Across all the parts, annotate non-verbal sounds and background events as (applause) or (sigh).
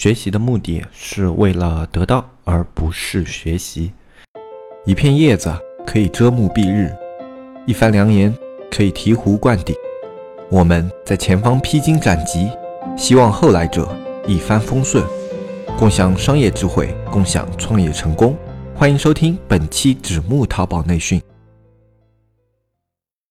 学习的目的是为了得到，而不是学习。一片叶子可以遮目蔽日，一番良言可以醍醐灌顶。我们在前方披荆斩棘，希望后来者一帆风顺，共享商业智慧，共享创业成功。欢迎收听本期纸木淘宝内训。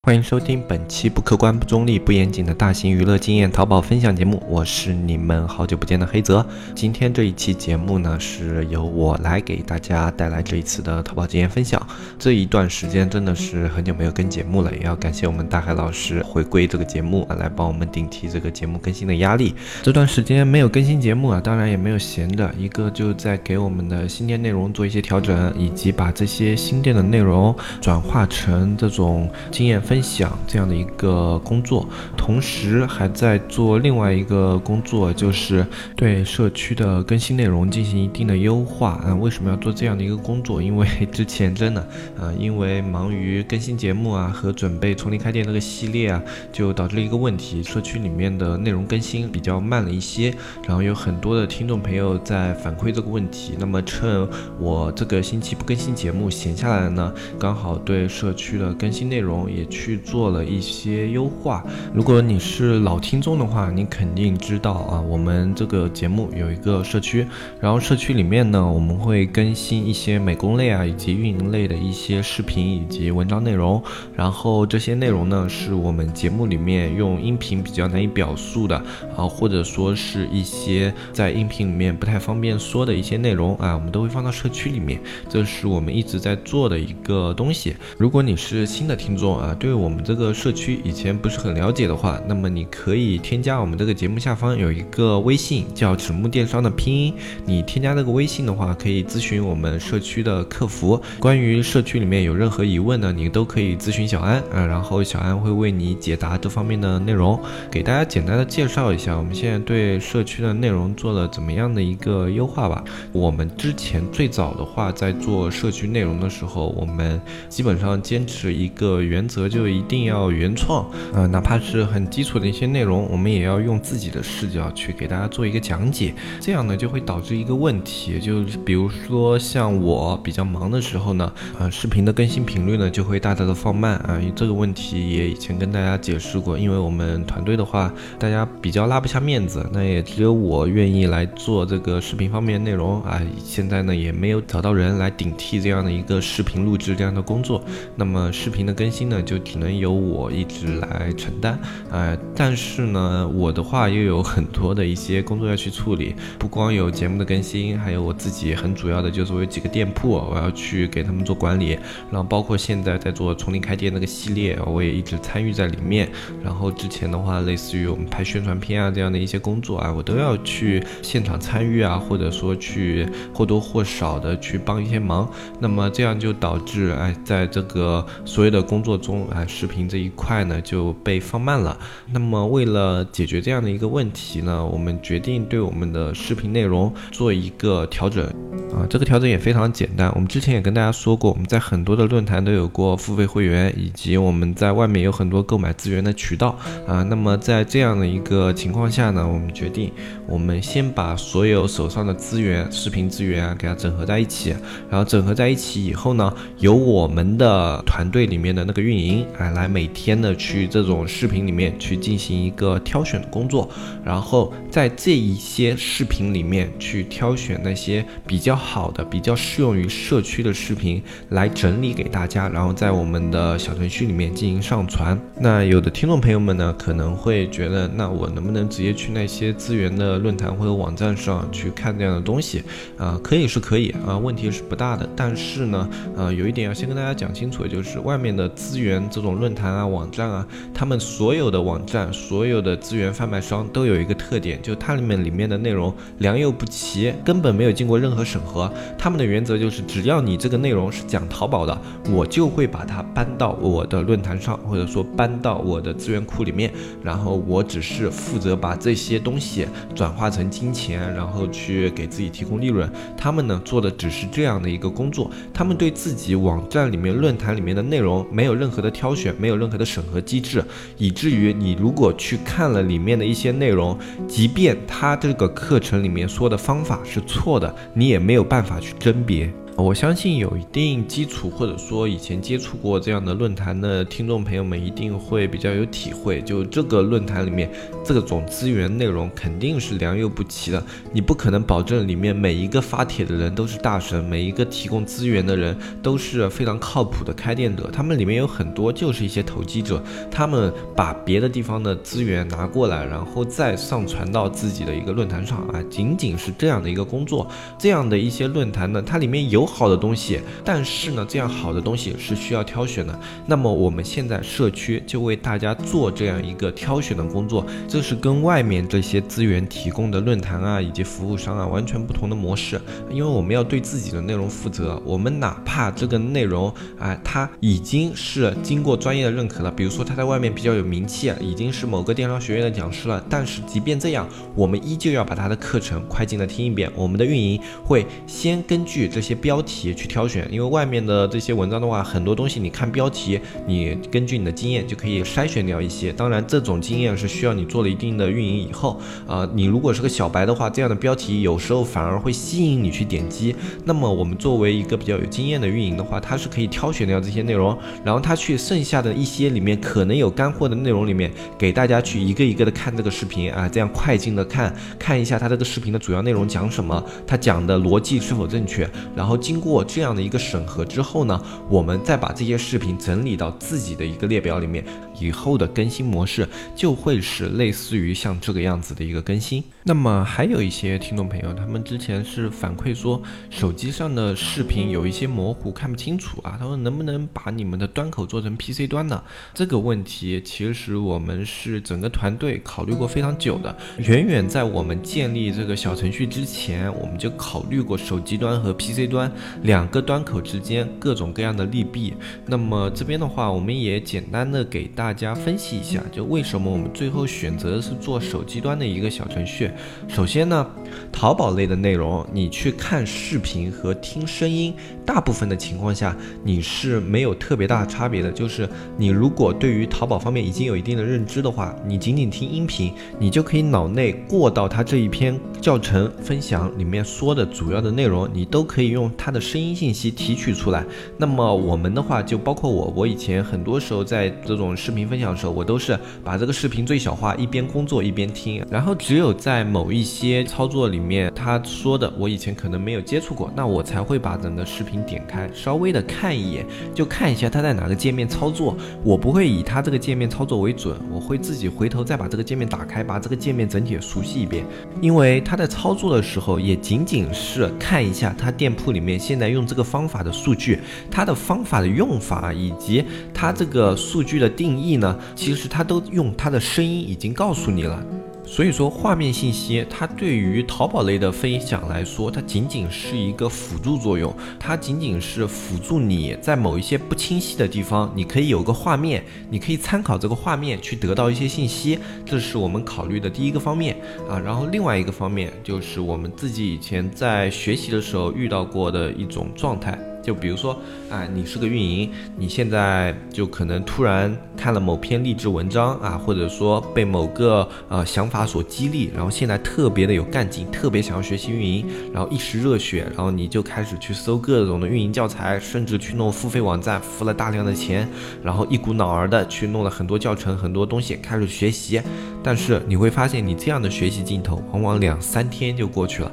欢迎收听本期不客观、不中立、不严谨的大型娱乐经验淘宝分享节目，我是你们好久不见的黑泽。今天这一期节目呢，是由我来给大家带来这一次的淘宝经验分享。这一段时间真的是很久没有更节目了，也要感谢我们大海老师回归这个节目啊，来帮我们顶替这个节目更新的压力。这段时间没有更新节目啊，当然也没有闲着，一个就在给我们的新店内容做一些调整，以及把这些新店的内容转化成这种经验分。享这样的一个工作，同时还在做另外一个工作，就是对社区的更新内容进行一定的优化。啊，为什么要做这样的一个工作？因为 (laughs) 之前真的，啊，因为忙于更新节目啊和准备从零开店那个系列啊，就导致了一个问题，社区里面的内容更新比较慢了一些。然后有很多的听众朋友在反馈这个问题。那么趁我这个星期不更新节目闲下来呢，刚好对社区的更新内容也。去做了一些优化。如果你是老听众的话，你肯定知道啊，我们这个节目有一个社区，然后社区里面呢，我们会更新一些美工类啊以及运营类的一些视频以及文章内容。然后这些内容呢，是我们节目里面用音频比较难以表述的啊，或者说是一些在音频里面不太方便说的一些内容啊，我们都会放到社区里面。这是我们一直在做的一个东西。如果你是新的听众啊，对。对我们这个社区以前不是很了解的话，那么你可以添加我们这个节目下方有一个微信，叫纸木电商的拼音。你添加这个微信的话，可以咨询我们社区的客服。关于社区里面有任何疑问呢，你都可以咨询小安啊，然后小安会为你解答这方面的内容。给大家简单的介绍一下，我们现在对社区的内容做了怎么样的一个优化吧。我们之前最早的话，在做社区内容的时候，我们基本上坚持一个原则就。就一定要原创，呃，哪怕是很基础的一些内容，我们也要用自己的视角去给大家做一个讲解。这样呢，就会导致一个问题，就比如说像我比较忙的时候呢，呃，视频的更新频率呢就会大大的放慢啊。这个问题也以前跟大家解释过，因为我们团队的话，大家比较拉不下面子，那也只有我愿意来做这个视频方面内容啊。现在呢，也没有找到人来顶替这样的一个视频录制这样的工作，那么视频的更新呢，就只。能由我一直来承担，呃，但是呢，我的话又有很多的一些工作要去处理，不光有节目的更新，还有我自己很主要的就是我有几个店铺，我要去给他们做管理，然后包括现在在做从零开店那个系列，我也一直参与在里面。然后之前的话，类似于我们拍宣传片啊这样的一些工作啊，我都要去现场参与啊，或者说去或多或少的去帮一些忙。那么这样就导致，哎，在这个所有的工作中，视频这一块呢就被放慢了。那么为了解决这样的一个问题呢，我们决定对我们的视频内容做一个调整。啊，这个调整也非常简单。我们之前也跟大家说过，我们在很多的论坛都有过付费会员，以及我们在外面有很多购买资源的渠道。啊，那么在这样的一个情况下呢，我们决定，我们先把所有手上的资源、视频资源啊，给它整合在一起。然后整合在一起以后呢，由我们的团队里面的那个运营。哎，来每天的去这种视频里面去进行一个挑选的工作，然后在这一些视频里面去挑选那些比较好的、比较适用于社区的视频来整理给大家，然后在我们的小程序里面进行上传。那有的听众朋友们呢，可能会觉得，那我能不能直接去那些资源的论坛或者网站上去看这样的东西？啊，可以是可以啊，问题是不大的。但是呢，呃，有一点要先跟大家讲清楚，就是外面的资源这种。论坛啊，网站啊，他们所有的网站、所有的资源贩卖商都有一个特点，就它里面里面的内容良莠不齐，根本没有经过任何审核。他们的原则就是，只要你这个内容是讲淘宝的，我就会把它搬到我的论坛上，或者说搬到我的资源库里面，然后我只是负责把这些东西转化成金钱，然后去给自己提供利润。他们呢做的只是这样的一个工作，他们对自己网站里面、论坛里面的内容没有任何的挑选。没有任何的审核机制，以至于你如果去看了里面的一些内容，即便他这个课程里面说的方法是错的，你也没有办法去甄别。我相信有一定基础，或者说以前接触过这样的论坛的听众朋友们，一定会比较有体会。就这个论坛里面，这个种资源内容肯定是良莠不齐的。你不可能保证里面每一个发帖的人都是大神，每一个提供资源的人都是非常靠谱的开店者。他们里面有很多就是一些投机者，他们把别的地方的资源拿过来，然后再上传到自己的一个论坛上啊，仅仅是这样的一个工作。这样的一些论坛呢，它里面有。好的东西，但是呢，这样好的东西是需要挑选的。那么我们现在社区就为大家做这样一个挑选的工作，这是跟外面这些资源提供的论坛啊以及服务商啊完全不同的模式。因为我们要对自己的内容负责，我们哪怕这个内容啊，它已经是经过专业的认可了，比如说他在外面比较有名气，已经是某个电商学院的讲师了，但是即便这样，我们依旧要把他的课程快进的听一遍。我们的运营会先根据这些标。标题去挑选，因为外面的这些文章的话，很多东西你看标题，你根据你的经验就可以筛选掉一些。当然，这种经验是需要你做了一定的运营以后，啊，你如果是个小白的话，这样的标题有时候反而会吸引你去点击。那么我们作为一个比较有经验的运营的话，它是可以挑选掉这些内容，然后他去剩下的一些里面可能有干货的内容里面，给大家去一个一个的看这个视频啊，这样快进的看看一下他这个视频的主要内容讲什么，他讲的逻辑是否正确，然后。经过这样的一个审核之后呢，我们再把这些视频整理到自己的一个列表里面，以后的更新模式就会是类似于像这个样子的一个更新。那么还有一些听众朋友，他们之前是反馈说手机上的视频有一些模糊，看不清楚啊。他说能不能把你们的端口做成 PC 端呢？这个问题其实我们是整个团队考虑过非常久的，远远在我们建立这个小程序之前，我们就考虑过手机端和 PC 端。两个端口之间各种各样的利弊，那么这边的话，我们也简单的给大家分析一下，就为什么我们最后选择的是做手机端的一个小程序。首先呢，淘宝类的内容，你去看视频和听声音，大部分的情况下你是没有特别大的差别的。就是你如果对于淘宝方面已经有一定的认知的话，你仅仅听音频，你就可以脑内过到它这一篇教程分享里面说的主要的内容，你都可以用它。的声音信息提取出来，那么我们的话就包括我，我以前很多时候在这种视频分享的时候，我都是把这个视频最小化，一边工作一边听，然后只有在某一些操作里面他说的我以前可能没有接触过，那我才会把整个视频点开，稍微的看一眼，就看一下他在哪个界面操作，我不会以他这个界面操作为准，我会自己回头再把这个界面打开，把这个界面整体熟悉一遍，因为他在操作的时候也仅仅是看一下他店铺里面。现在用这个方法的数据，他的方法的用法以及他这个数据的定义呢，其实他都用他的声音已经告诉你了。所以说，画面信息它对于淘宝类的分享来说，它仅仅是一个辅助作用，它仅仅是辅助你在某一些不清晰的地方，你可以有个画面，你可以参考这个画面去得到一些信息，这是我们考虑的第一个方面啊。然后另外一个方面就是我们自己以前在学习的时候遇到过的一种状态。就比如说，啊，你是个运营，你现在就可能突然看了某篇励志文章啊，或者说被某个呃想法所激励，然后现在特别的有干劲，特别想要学习运营，然后一时热血，然后你就开始去搜各种的运营教材，甚至去弄付费网站，付了大量的钱，然后一股脑儿的去弄了很多教程，很多东西开始学习，但是你会发现，你这样的学习劲头，往往两三天就过去了。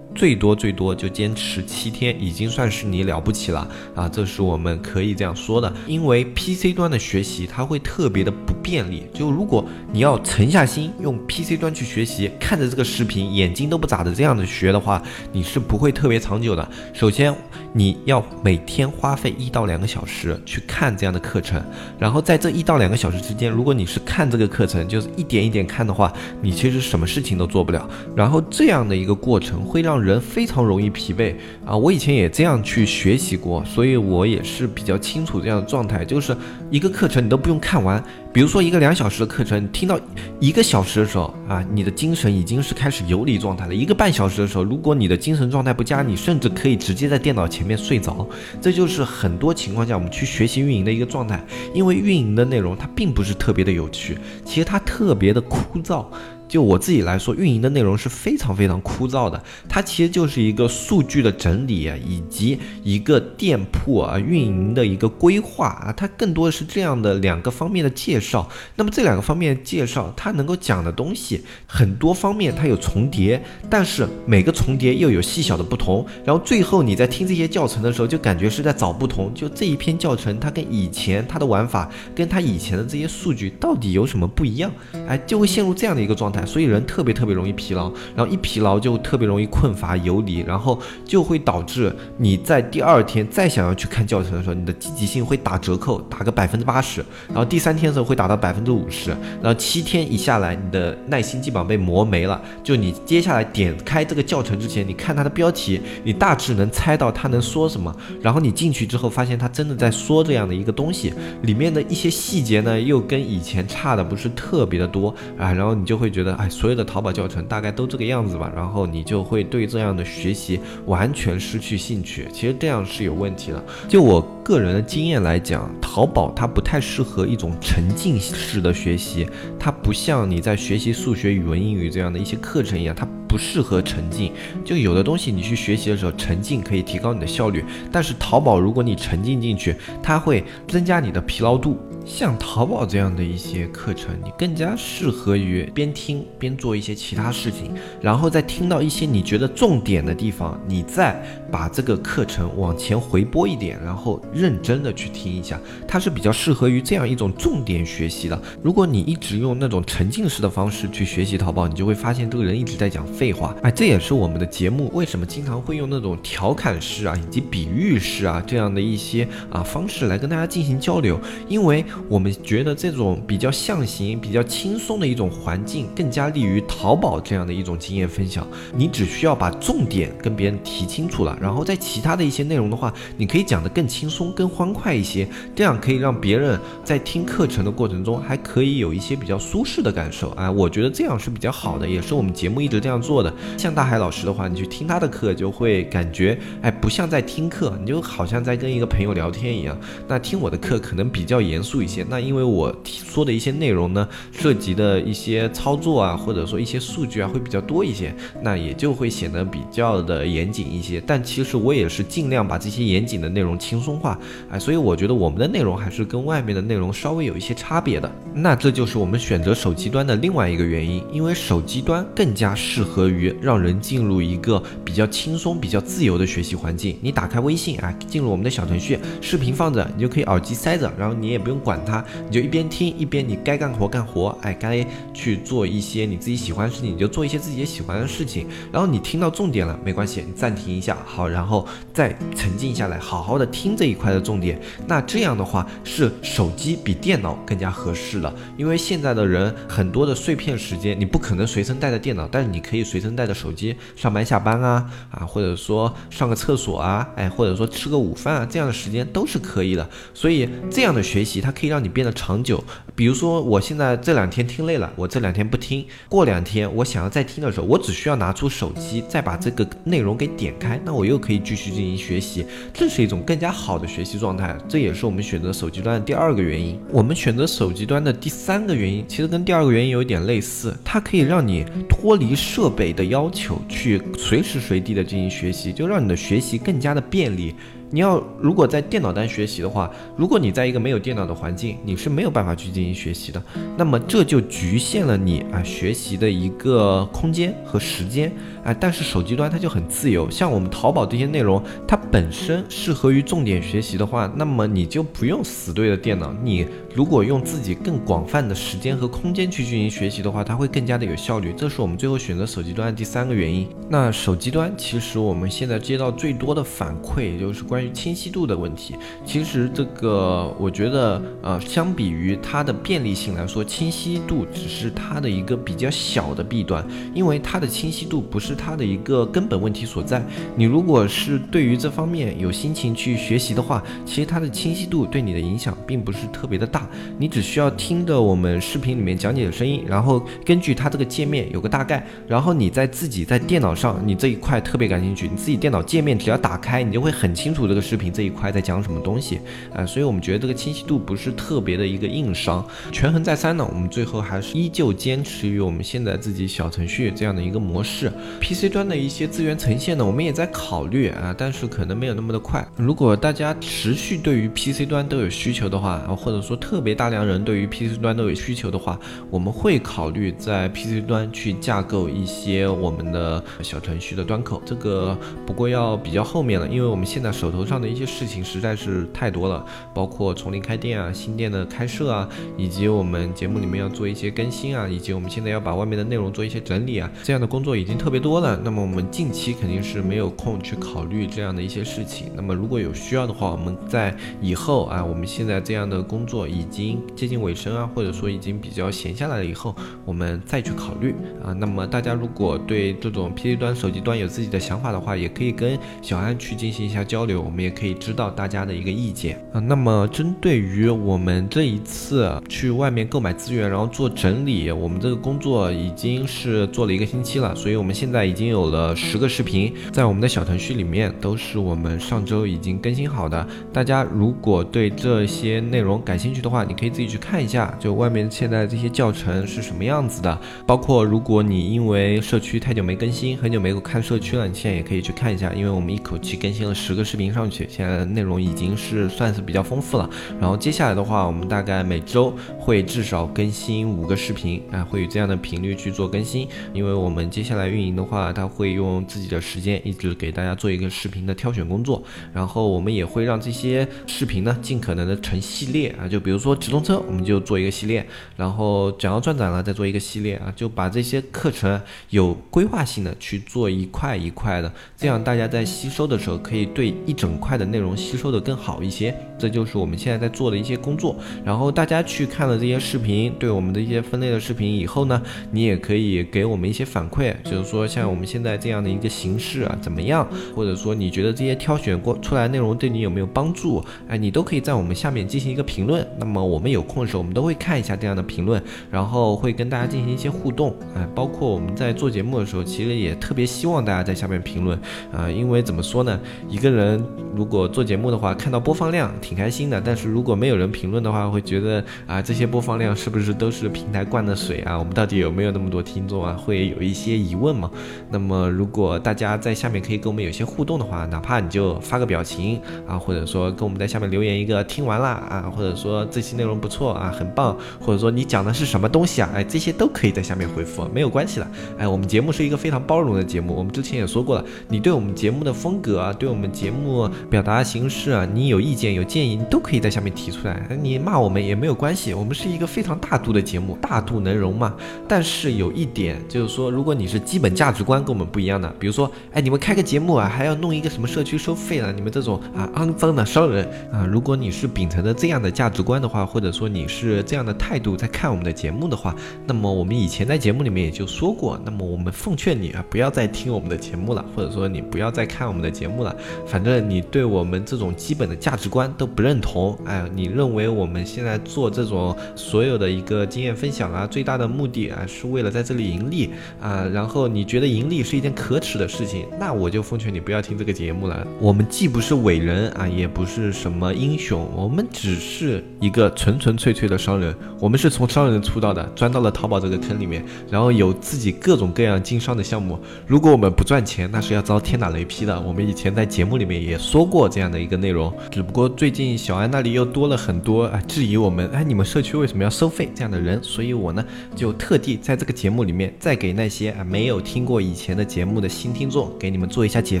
最多最多就坚持七天，已经算是你了不起了啊！这是我们可以这样说的。因为 PC 端的学习它会特别的不便利，就如果你要沉下心用 PC 端去学习，看着这个视频眼睛都不眨的这样的学的话，你是不会特别长久的。首先你要每天花费一到两个小时去看这样的课程，然后在这一到两个小时之间，如果你是看这个课程就是一点一点看的话，你其实什么事情都做不了。然后这样的一个过程会让人非常容易疲惫啊！我以前也这样去学习过，所以我也是比较清楚这样的状态。就是一个课程你都不用看完，比如说一个两小时的课程，听到一个小时的时候啊，你的精神已经是开始游离状态了。一个半小时的时候，如果你的精神状态不佳，你甚至可以直接在电脑前面睡着。这就是很多情况下我们去学习运营的一个状态，因为运营的内容它并不是特别的有趣，其实它特别的枯燥。就我自己来说，运营的内容是非常非常枯燥的。它其实就是一个数据的整理，以及一个店铺啊运营的一个规划啊，它更多的是这样的两个方面的介绍。那么这两个方面介绍，它能够讲的东西很多方面它有重叠，但是每个重叠又有细小的不同。然后最后你在听这些教程的时候，就感觉是在找不同。就这一篇教程，它跟以前它的玩法，跟它以前的这些数据到底有什么不一样？哎，就会陷入这样的一个状态所以人特别特别容易疲劳，然后一疲劳就特别容易困乏游离，然后就会导致你在第二天再想要去看教程的时候，你的积极性会打折扣，打个百分之八十，然后第三天的时候会打到百分之五十，然后七天一下来，你的耐心基本上被磨没了。就你接下来点开这个教程之前，你看它的标题，你大致能猜到它能说什么，然后你进去之后发现它真的在说这样的一个东西，里面的一些细节呢又跟以前差的不是特别的多啊，然后你就会觉得，哎，所有的淘宝教程大概都这个样子吧，然后你就会对这样的学习完全失去兴趣。其实这样是有问题的。就我个人的经验来讲，淘宝它不太适合一种沉浸式的学习，它不像你在学习数学、语文、英语这样的一些课程一样，它不适合沉浸。就有的东西你去学习的时候，沉浸可以提高你的效率，但是淘宝如果你沉浸进去，它会增加你的疲劳度。像淘宝这样的一些课程，你更加适合于边听边做一些其他事情，然后再听到一些你觉得重点的地方，你再把这个课程往前回播一点，然后认真的去听一下。它是比较适合于这样一种重点学习的。如果你一直用那种沉浸式的方式去学习淘宝，你就会发现这个人一直在讲废话。哎，这也是我们的节目为什么经常会用那种调侃式啊，以及比喻式啊这样的一些啊方式来跟大家进行交流，因为。我们觉得这种比较象形、比较轻松的一种环境，更加利于淘宝这样的一种经验分享。你只需要把重点跟别人提清楚了，然后在其他的一些内容的话，你可以讲得更轻松、更欢快一些，这样可以让别人在听课程的过程中还可以有一些比较舒适的感受。啊，我觉得这样是比较好的，也是我们节目一直这样做的。像大海老师的话，你去听他的课，就会感觉哎，不像在听课，你就好像在跟一个朋友聊天一样。那听我的课可能比较严肃一些。那因为我说的一些内容呢，涉及的一些操作啊，或者说一些数据啊，会比较多一些，那也就会显得比较的严谨一些。但其实我也是尽量把这些严谨的内容轻松化，哎，所以我觉得我们的内容还是跟外面的内容稍微有一些差别的。那这就是我们选择手机端的另外一个原因，因为手机端更加适合于让人进入一个比较轻松、比较自由的学习环境。你打开微信啊，进入我们的小程序，视频放着，你就可以耳机塞着，然后你也不用管它。你就一边听一边你该干活干活，哎，该去做一些你自己喜欢的事情，你就做一些自己喜欢的事情。然后你听到重点了，没关系，你暂停一下，好，然后再沉静下来，好好的听这一块的重点。那这样的话是手机比电脑更加合适了，因为现在的人很多的碎片时间，你不可能随身带着电脑，但是你可以随身带着手机上班下班啊，啊，或者说上个厕所啊，哎，或者说吃个午饭啊，这样的时间都是可以的。所以这样的学习它可以让你。变得长久，比如说我现在这两天听累了，我这两天不听，过两天我想要再听的时候，我只需要拿出手机，再把这个内容给点开，那我又可以继续进行学习，这是一种更加好的学习状态。这也是我们选择手机端的第二个原因。我们选择手机端的第三个原因，其实跟第二个原因有点类似，它可以让你脱离设备的要求，去随时随地的进行学习，就让你的学习更加的便利。你要如果在电脑端学习的话，如果你在一个没有电脑的环境，你是没有办法去进行学习的。那么这就局限了你啊学习的一个空间和时间啊。但是手机端它就很自由，像我们淘宝这些内容，它本身适合于重点学习的话，那么你就不用死对着电脑。你如果用自己更广泛的时间和空间去进行学习的话，它会更加的有效率。这是我们最后选择手机端的第三个原因。那手机端其实我们现在接到最多的反馈也就是关于。清晰度的问题，其实这个我觉得，呃，相比于它的便利性来说，清晰度只是它的一个比较小的弊端，因为它的清晰度不是它的一个根本问题所在。你如果是对于这方面有心情去学习的话，其实它的清晰度对你的影响并不是特别的大，你只需要听着我们视频里面讲解的声音，然后根据它这个界面有个大概，然后你在自己在电脑上，你这一块特别感兴趣，你自己电脑界面只要打开，你就会很清楚的。这个视频这一块在讲什么东西啊，所以我们觉得这个清晰度不是特别的一个硬伤。权衡再三呢，我们最后还是依旧坚持于我们现在自己小程序这样的一个模式。PC 端的一些资源呈现呢，我们也在考虑啊，但是可能没有那么的快。如果大家持续对于 PC 端都有需求的话，或者说特别大量人对于 PC 端都有需求的话，我们会考虑在 PC 端去架构一些我们的小程序的端口。这个不过要比较后面了，因为我们现在手头上的一些事情实在是太多了，包括从零开店啊、新店的开设啊，以及我们节目里面要做一些更新啊，以及我们现在要把外面的内容做一些整理啊，这样的工作已经特别多了。那么我们近期肯定是没有空去考虑这样的一些事情。那么如果有需要的话，我们在以后啊，我们现在这样的工作已经接近尾声啊，或者说已经比较闲下来了以后，我们再去考虑啊。那么大家如果对这种 PC 端、手机端有自己的想法的话，也可以跟小安去进行一下交流，我们也可以知道大家的一个意见啊。那么针对于我们这一次去外面购买资源，然后做整理，我们这个工作已经是做了一个星期了，所以我们现在已经有了十个视频，在我们的小程序里面都是我们上周已经更新好的。大家如果对这些内容感兴趣的话，你可以自己去看一下，就外面现在这些教程是什么样子的。包括如果你因为社区太久没更新，很久没有看社区了，你现在也可以去看一下，因为我们一口气更新了十个视频上去，现在内容已经是算是比较丰富了。然后接下来的话，我们大概每周会至少更新五个视频啊，会以这样的频率去做更新。因为我们接下来运营的话，他会用自己的时间一直给大家做一个视频的挑选工作，然后我们也会让这些视频呢尽可能的成系列啊，就比如说直通车，我们就做一个系列，然后讲要转展了再做一个系列啊，就把这些课程有规划性的去做一块一块的，这样大家在吸收的时候可以对一整块的内容吸收的更好一些。这就是我们现在在做的一些工作。然后大家去看了这些视频，对我们的一些分类的视频以后呢，你也可以给我们一些反馈，就是说像我们现在这样的一个形式啊怎么样，或者说你觉得这些挑选过出来内容对你有没有帮助？哎，你都可以在我们下面进行一个评论。那么我们有空的时候，我们都会看一下这样的评论，然后会跟大家进行一些互动。哎，包括我们在做节目的时候，其实也特别希望大家在下面评论啊，因为怎么说呢，一个人如果做节目的话，看到播放量挺开心的，但是如果没有人评论的话，会觉得啊，这些播放量是不是都是平台灌的水啊？我们到底有没有那么多听众啊？会有一些疑问嘛？那么如果大家在下面可以跟我们有些互动的话，哪怕你就发个表情啊，或者说跟我们在下面留言一个听完了啊，或者说这期内容不错啊，很棒，或者说你讲的是什么东西啊？哎，这些都可以在下面回复，没有关系的。哎，我们节目是一个非常包容的节目，我们之前也说过了，你对我们节目的风格啊，对我们节目表达形式啊，你有意见有建议，你都可以在下面提出来，你骂我们也没有关系，我们是一个非常大度的节目，大度能容嘛。但是有一点就是说，如果你是基本价值观跟我们不一样的，比如说，哎，你们开个节目啊，还要弄一个什么社区收费了，你们这种啊肮脏的商人啊，如果你是秉承着这样的价值观的话，或者说你是这样的态度在看我们的节目的话，那么我们以前在节目里面也就说过，那么我们奉劝你啊，不要再听我们的节目了，或者说你不要再看我们的节目了，反正你对我们这种基本的价值观都不认同，哎，你认为我们现在做这种所有的一个经验分享啊，最大的目的啊，是为了在这里盈利啊，然后你觉得盈利是一件可耻的事情，那我就奉劝你不要听这个节目了。我们既不是伟人啊，也不是什么英雄，我们只是一个纯纯粹粹的商人。我们是从商人出道的，钻到了淘宝这个坑里面，然后有自己各种各样经商的项目。如果我们不赚钱，那是要遭天打雷劈的。我们以前在节目里面也说过这样的一个内容，只不过最近小安那里又多了很多啊质疑我们，哎，你们社区为什么要收费这样的人？所以我呢就特地在这个节目里面再给那些啊没有听过以前的节目的新听众给你们做一下解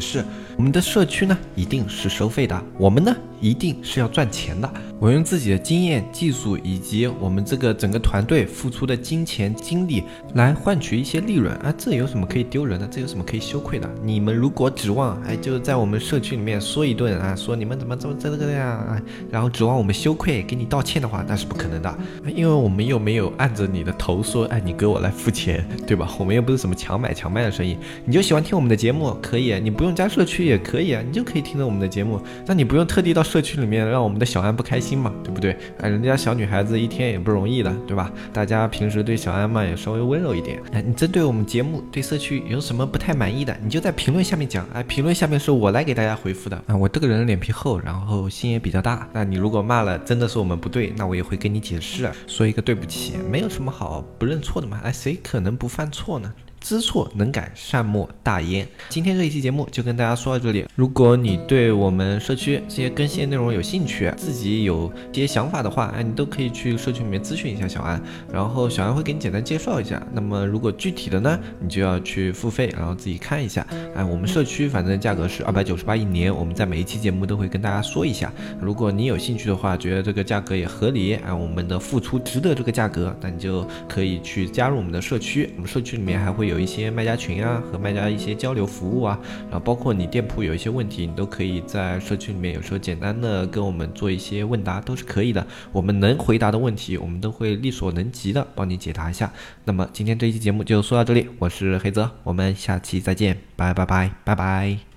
释。我们的社区呢一定是收费的，我们呢一定是要赚钱的。我用自己的经验、技术以及我们这个整个团队付出的金钱、精力来换取一些利润啊，这有什么可以丢人的？这有什么可以羞愧的？你们如果指望哎，就是在我们社区里面说一顿啊，说你们怎么怎么这个这样啊，然后指望我们羞愧给你道歉的话，那是不可能的，因为我们又没有按着你的头说，哎，你给我来付钱，对吧？我们又不是什么强买强卖的生意。你就喜欢听我们的节目，可以，你不用加社区也可以啊，你就可以听着我们的节目，那你不用特地到社区里面让我们的小安不开心。嘛，对不对？哎，人家小女孩子一天也不容易的，对吧？大家平时对小安嘛也稍微温柔一点。哎，你针对我们节目对社区有什么不太满意的，你就在评论下面讲。哎，评论下面是我来给大家回复的。啊。我这个人脸皮厚，然后心也比较大。那你如果骂了，真的是我们不对，那我也会跟你解释，说一个对不起，没有什么好不认错的嘛。哎，谁可能不犯错呢？知错能改，善莫大焉。今天这一期节目就跟大家说到这里。如果你对我们社区这些更新内容有兴趣，自己有些想法的话，哎，你都可以去社区里面咨询一下小安，然后小安会给你简单介绍一下。那么如果具体的呢，你就要去付费，然后自己看一下。哎，我们社区反正价格是二百九十八一年，我们在每一期节目都会跟大家说一下。如果你有兴趣的话，觉得这个价格也合理，哎，我们的付出值得这个价格，那你就可以去加入我们的社区。我们社区里面还会有。有一些卖家群啊，和卖家一些交流服务啊，然后包括你店铺有一些问题，你都可以在社区里面，有时候简单的跟我们做一些问答都是可以的。我们能回答的问题，我们都会力所能及的帮你解答一下。那么今天这一期节目就说到这里，我是黑泽，我们下期再见，拜拜拜拜拜。